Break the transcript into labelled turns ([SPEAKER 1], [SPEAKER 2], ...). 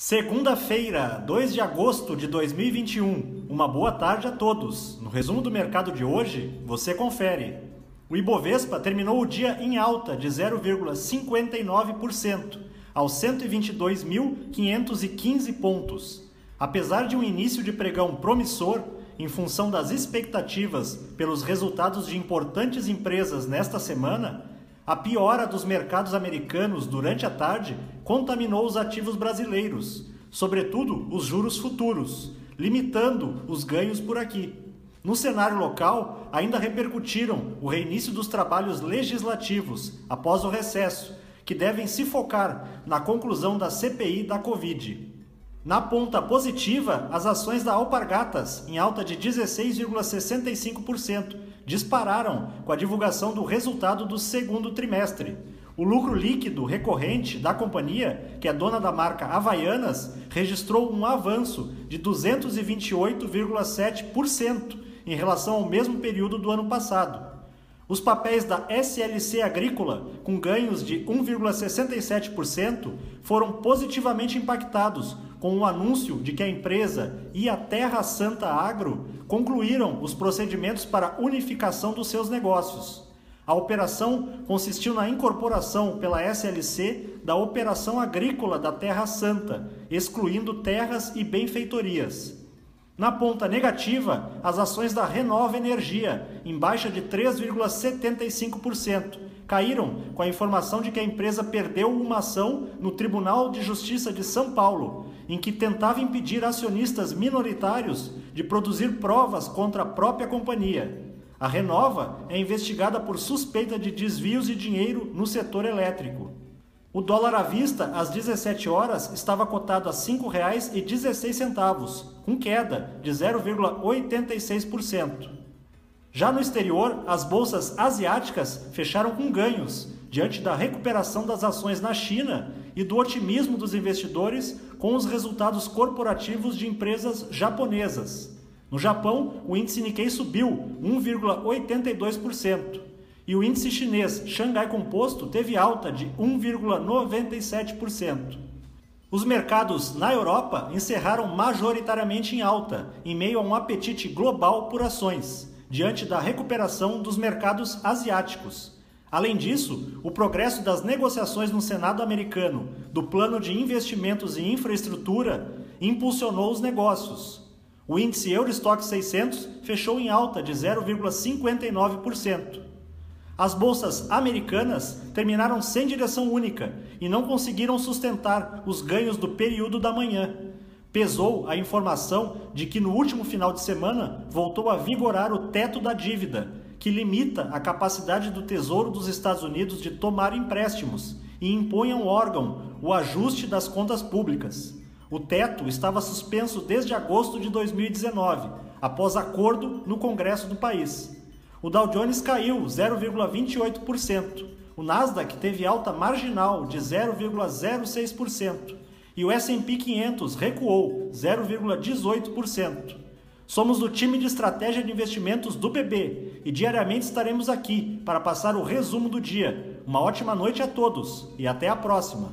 [SPEAKER 1] Segunda-feira, 2 de agosto de 2021. Uma boa tarde a todos. No resumo do mercado de hoje, você confere. O Ibovespa terminou o dia em alta de 0,59%, aos 122.515 pontos. Apesar de um início de pregão promissor, em função das expectativas pelos resultados de importantes empresas nesta semana, a piora dos mercados americanos durante a tarde contaminou os ativos brasileiros, sobretudo os juros futuros, limitando os ganhos por aqui. No cenário local, ainda repercutiram o reinício dos trabalhos legislativos após o recesso, que devem se focar na conclusão da CPI da Covid. Na ponta positiva, as ações da Alpargatas, em alta de 16,65%, dispararam com a divulgação do resultado do segundo trimestre. O lucro líquido recorrente da companhia, que é dona da marca Havaianas, registrou um avanço de 228,7% em relação ao mesmo período do ano passado. Os papéis da SLC Agrícola, com ganhos de 1,67%, foram positivamente impactados com o anúncio de que a empresa e a Terra Santa Agro concluíram os procedimentos para unificação dos seus negócios. A operação consistiu na incorporação pela SLC da operação agrícola da Terra Santa, excluindo terras e benfeitorias. Na ponta negativa, as ações da Renova Energia, em baixa de 3,75%, caíram com a informação de que a empresa perdeu uma ação no Tribunal de Justiça de São Paulo, em que tentava impedir acionistas minoritários de produzir provas contra a própria companhia. A Renova é investigada por suspeita de desvios de dinheiro no setor elétrico. O dólar à vista, às 17 horas, estava cotado a R$ 5,16, com queda de 0,86%. Já no exterior, as bolsas asiáticas fecharam com ganhos, diante da recuperação das ações na China e do otimismo dos investidores com os resultados corporativos de empresas japonesas. No Japão, o índice Nikkei subiu 1,82% e o índice chinês Xangai Composto teve alta de 1,97%. Os mercados na Europa encerraram majoritariamente em alta, em meio a um apetite global por ações, diante da recuperação dos mercados asiáticos. Além disso, o progresso das negociações no Senado americano do Plano de Investimentos em Infraestrutura impulsionou os negócios. O índice Eurostock 600 fechou em alta de 0,59%. As bolsas americanas terminaram sem direção única e não conseguiram sustentar os ganhos do período da manhã. Pesou a informação de que no último final de semana voltou a vigorar o teto da dívida, que limita a capacidade do Tesouro dos Estados Unidos de tomar empréstimos e impõe ao órgão o ajuste das contas públicas. O teto estava suspenso desde agosto de 2019, após acordo no Congresso do país. O Dow Jones caiu 0,28%. O Nasdaq teve alta marginal de 0,06% e o S&P 500 recuou 0,18%. Somos do time de estratégia de investimentos do BB e diariamente estaremos aqui para passar o resumo do dia. Uma ótima noite a todos e até a próxima.